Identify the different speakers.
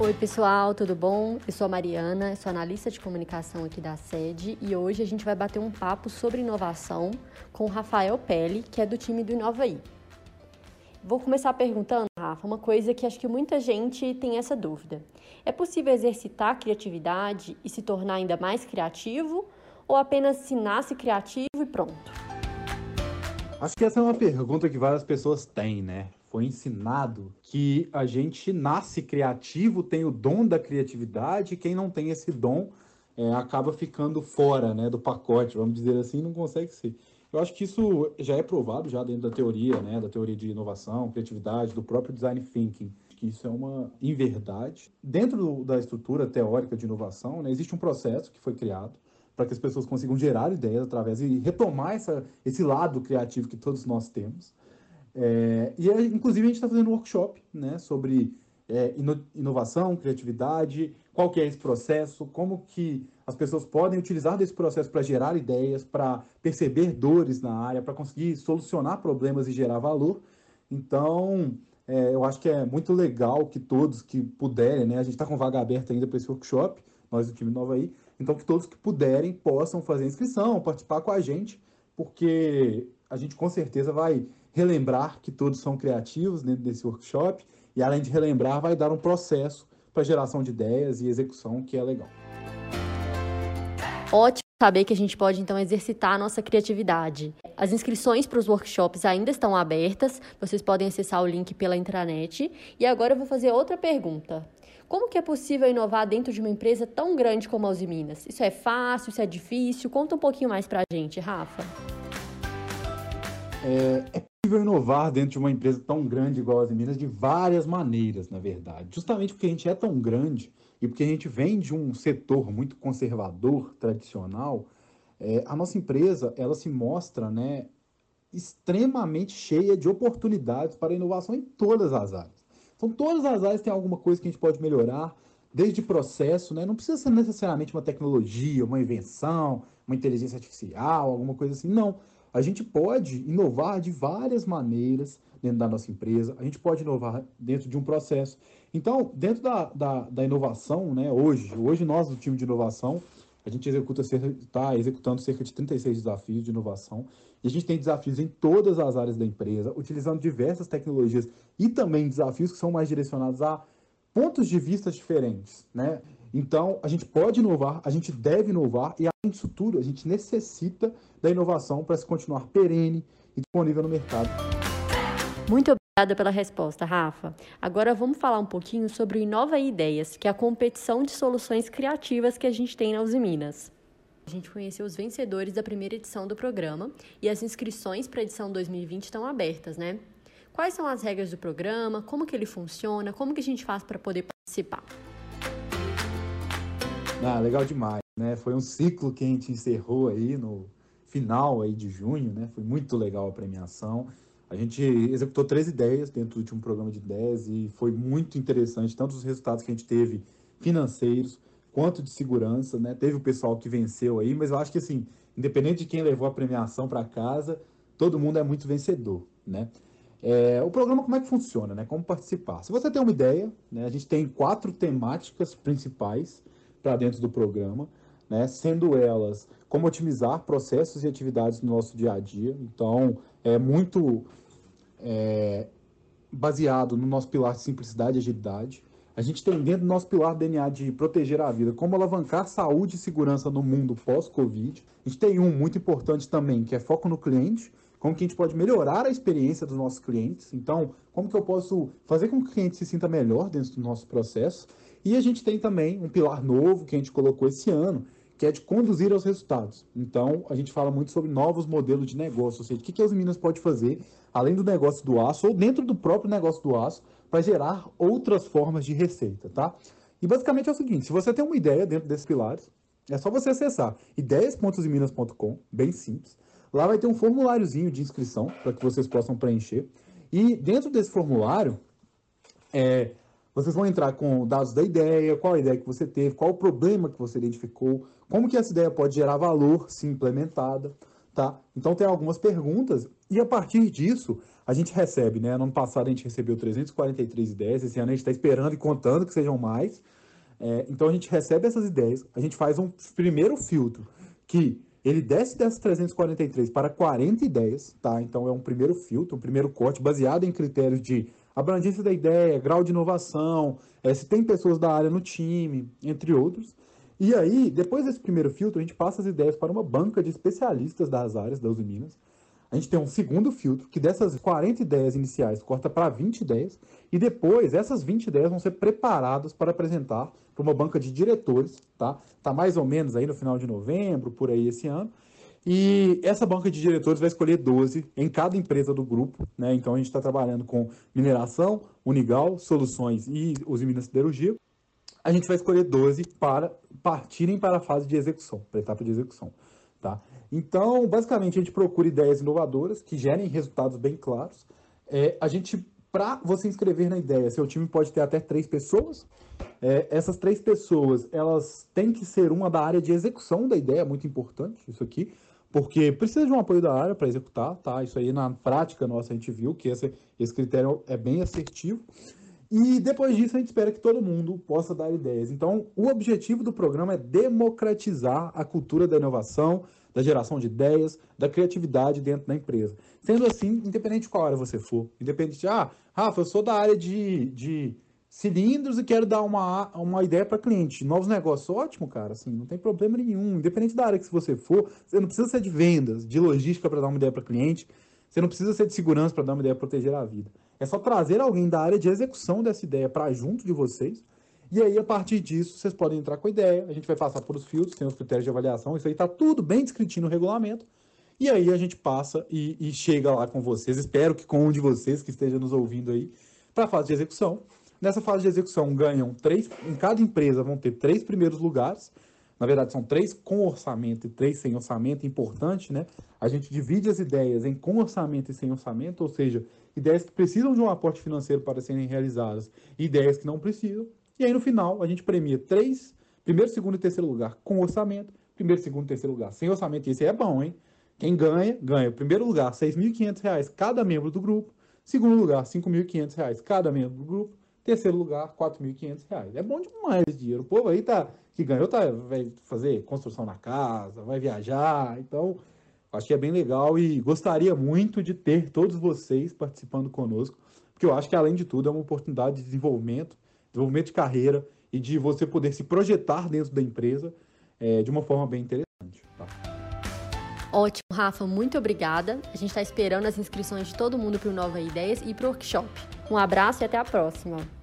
Speaker 1: Oi, pessoal, tudo bom? Eu sou a Mariana, sou analista de comunicação aqui da sede e hoje a gente vai bater um papo sobre inovação com o Rafael Pelli, que é do time do Inovaí. Vou começar perguntando, Rafa, uma coisa que acho que muita gente tem essa dúvida. É possível exercitar a criatividade e se tornar ainda mais criativo ou apenas se nasce criativo e pronto?
Speaker 2: Acho que essa é uma pergunta que várias pessoas têm, né? Foi ensinado que a gente nasce criativo, tem o dom da criatividade, e quem não tem esse dom é, acaba ficando fora né, do pacote, vamos dizer assim, não consegue ser. Eu acho que isso já é provado já dentro da teoria, né, da teoria de inovação, criatividade, do próprio design thinking, que isso é uma inverdade. Dentro da estrutura teórica de inovação, né, existe um processo que foi criado para que as pessoas consigam gerar ideias através e retomar essa, esse lado criativo que todos nós temos. É, e, inclusive, a gente está fazendo um workshop né, sobre é, ino inovação, criatividade, qual que é esse processo, como que as pessoas podem utilizar desse processo para gerar ideias, para perceber dores na área, para conseguir solucionar problemas e gerar valor. Então, é, eu acho que é muito legal que todos que puderem, né, a gente está com vaga aberta ainda para esse workshop, nós do time Nova aí, então que todos que puderem possam fazer inscrição, participar com a gente, porque a gente com certeza vai relembrar que todos são criativos dentro desse workshop e, além de relembrar, vai dar um processo para geração de ideias e execução que é legal.
Speaker 1: Ótimo saber que a gente pode então exercitar a nossa criatividade. As inscrições para os workshops ainda estão abertas, vocês podem acessar o link pela intranet. E agora eu vou fazer outra pergunta. Como que é possível inovar dentro de uma empresa tão grande como a Uzi Minas? Isso é fácil, isso é difícil? Conta um pouquinho mais para a gente, Rafa.
Speaker 2: É, é possível inovar dentro de uma empresa tão grande igual a Minas de várias maneiras, na verdade. Justamente porque a gente é tão grande e porque a gente vem de um setor muito conservador, tradicional, é, a nossa empresa ela se mostra né, extremamente cheia de oportunidades para inovação em todas as áreas. Então, todas as áreas têm alguma coisa que a gente pode melhorar, desde processo, né? não precisa ser necessariamente uma tecnologia, uma invenção, uma inteligência artificial, alguma coisa assim, não a gente pode inovar de várias maneiras dentro da nossa empresa, a gente pode inovar dentro de um processo. Então, dentro da, da, da inovação, né, hoje, hoje nós do time de inovação, a gente executa está executando cerca de 36 desafios de inovação, e a gente tem desafios em todas as áreas da empresa, utilizando diversas tecnologias e também desafios que são mais direcionados a pontos de vista diferentes, né? Então, a gente pode inovar, a gente deve inovar, e além disso tudo, a gente necessita da inovação para se continuar perene e disponível no mercado.
Speaker 1: Muito obrigada pela resposta, Rafa. Agora vamos falar um pouquinho sobre o Inova Ideias, que é a competição de soluções criativas que a gente tem na Uzi Minas. A gente conheceu os vencedores da primeira edição do programa e as inscrições para a edição 2020 estão abertas, né? Quais são as regras do programa? Como que ele funciona? Como que a gente faz para poder participar?
Speaker 2: Ah, legal demais, né? Foi um ciclo que a gente encerrou aí no final aí de junho, né? Foi muito legal a premiação. A gente executou três ideias dentro de um programa de ideias e foi muito interessante, tanto os resultados que a gente teve financeiros, quanto de segurança, né? Teve o pessoal que venceu aí, mas eu acho que assim, independente de quem levou a premiação para casa, todo mundo é muito vencedor, né? É, o programa como é que funciona, né? Como participar? Se você tem uma ideia, né? A gente tem quatro temáticas principais para dentro do programa, né? sendo elas como otimizar processos e atividades no nosso dia a dia. Então, é muito é, baseado no nosso pilar de simplicidade e agilidade. A gente tem dentro do nosso pilar DNA de proteger a vida, como alavancar saúde e segurança no mundo pós-Covid. A gente tem um muito importante também, que é foco no cliente, como que a gente pode melhorar a experiência dos nossos clientes. Então, como que eu posso fazer com que o cliente se sinta melhor dentro do nosso processo. E a gente tem também um pilar novo que a gente colocou esse ano, que é de conduzir aos resultados. Então, a gente fala muito sobre novos modelos de negócio, ou seja, o que, que as Minas pode fazer, além do negócio do aço, ou dentro do próprio negócio do aço, para gerar outras formas de receita, tá? E basicamente é o seguinte, se você tem uma ideia dentro desses pilares, é só você acessar ideias.minas.com, bem simples. Lá vai ter um formuláriozinho de inscrição para que vocês possam preencher. E dentro desse formulário, é, vocês vão entrar com dados da ideia, qual a ideia que você teve, qual o problema que você identificou, como que essa ideia pode gerar valor se implementada, tá? Então tem algumas perguntas e a partir disso a gente recebe, né? No ano passado a gente recebeu 343 ideias, esse ano a gente está esperando e contando que sejam mais. É, então a gente recebe essas ideias, a gente faz um primeiro filtro que ele desce dessas 343 para 40 ideias, tá? Então é um primeiro filtro, um primeiro corte baseado em critérios de abrangência da ideia, grau de inovação, é, se tem pessoas da área no time, entre outros. E aí, depois desse primeiro filtro, a gente passa as ideias para uma banca de especialistas das áreas da Uzi Minas. A gente tem um segundo filtro, que dessas 40 ideias iniciais corta para 20 ideias, e depois essas 20 ideias vão ser preparadas para apresentar para uma banca de diretores, tá? Tá mais ou menos aí no final de novembro, por aí esse ano. E essa banca de diretores vai escolher 12 em cada empresa do grupo, né? Então a gente está trabalhando com mineração, Unigal, Soluções e os Minas Siderurgia a gente vai escolher 12 para partirem para a fase de execução, para a etapa de execução. Tá? Então, basicamente, a gente procura ideias inovadoras que gerem resultados bem claros. É, a gente, para você inscrever na ideia, seu time pode ter até três pessoas. É, essas três pessoas, elas têm que ser uma da área de execução da ideia, muito importante isso aqui, porque precisa de um apoio da área para executar, tá? Isso aí na prática nossa a gente viu que esse, esse critério é bem assertivo. E depois disso a gente espera que todo mundo possa dar ideias. Então, o objetivo do programa é democratizar a cultura da inovação, da geração de ideias, da criatividade dentro da empresa. Sendo assim, independente de qual área você for, independente de, ah, Rafa, eu sou da área de, de cilindros e quero dar uma, uma ideia para cliente. Novos negócios, ótimo, cara, assim, não tem problema nenhum. Independente da área que você for, você não precisa ser de vendas, de logística para dar uma ideia para cliente, você não precisa ser de segurança para dar uma ideia para proteger a vida. É só trazer alguém da área de execução dessa ideia para junto de vocês. E aí, a partir disso, vocês podem entrar com a ideia. A gente vai passar por os filtros, tem os critérios de avaliação. Isso aí está tudo bem descritinho no regulamento. E aí a gente passa e, e, chega lá com vocês. Espero que com um de vocês que esteja nos ouvindo aí para a fase de execução. Nessa fase de execução ganham três, em cada empresa vão ter três primeiros lugares. Na verdade, são três com orçamento e três sem orçamento, importante, né? A gente divide as ideias em com orçamento e sem orçamento, ou seja, ideias que precisam de um aporte financeiro para serem realizadas ideias que não precisam. E aí, no final, a gente premia três, primeiro, segundo e terceiro lugar com orçamento, primeiro, segundo e terceiro lugar sem orçamento. E esse é bom, hein? Quem ganha, ganha. Primeiro lugar, R$ 6.500 cada membro do grupo. Segundo lugar, R$ 5.500 cada membro do grupo. Terceiro lugar, R$ 4.500. É bom demais esse dinheiro. O povo aí tá, que ganhou tá, vai fazer construção na casa, vai viajar. Então, Acho que é bem legal e gostaria muito de ter todos vocês participando conosco, porque eu acho que, além de tudo, é uma oportunidade de desenvolvimento, desenvolvimento de carreira e de você poder se projetar dentro da empresa é, de uma forma bem interessante. Tá?
Speaker 1: Ótimo, Rafa, muito obrigada. A gente está esperando as inscrições de todo mundo para o Nova Ideias e para o workshop. Um abraço e até a próxima.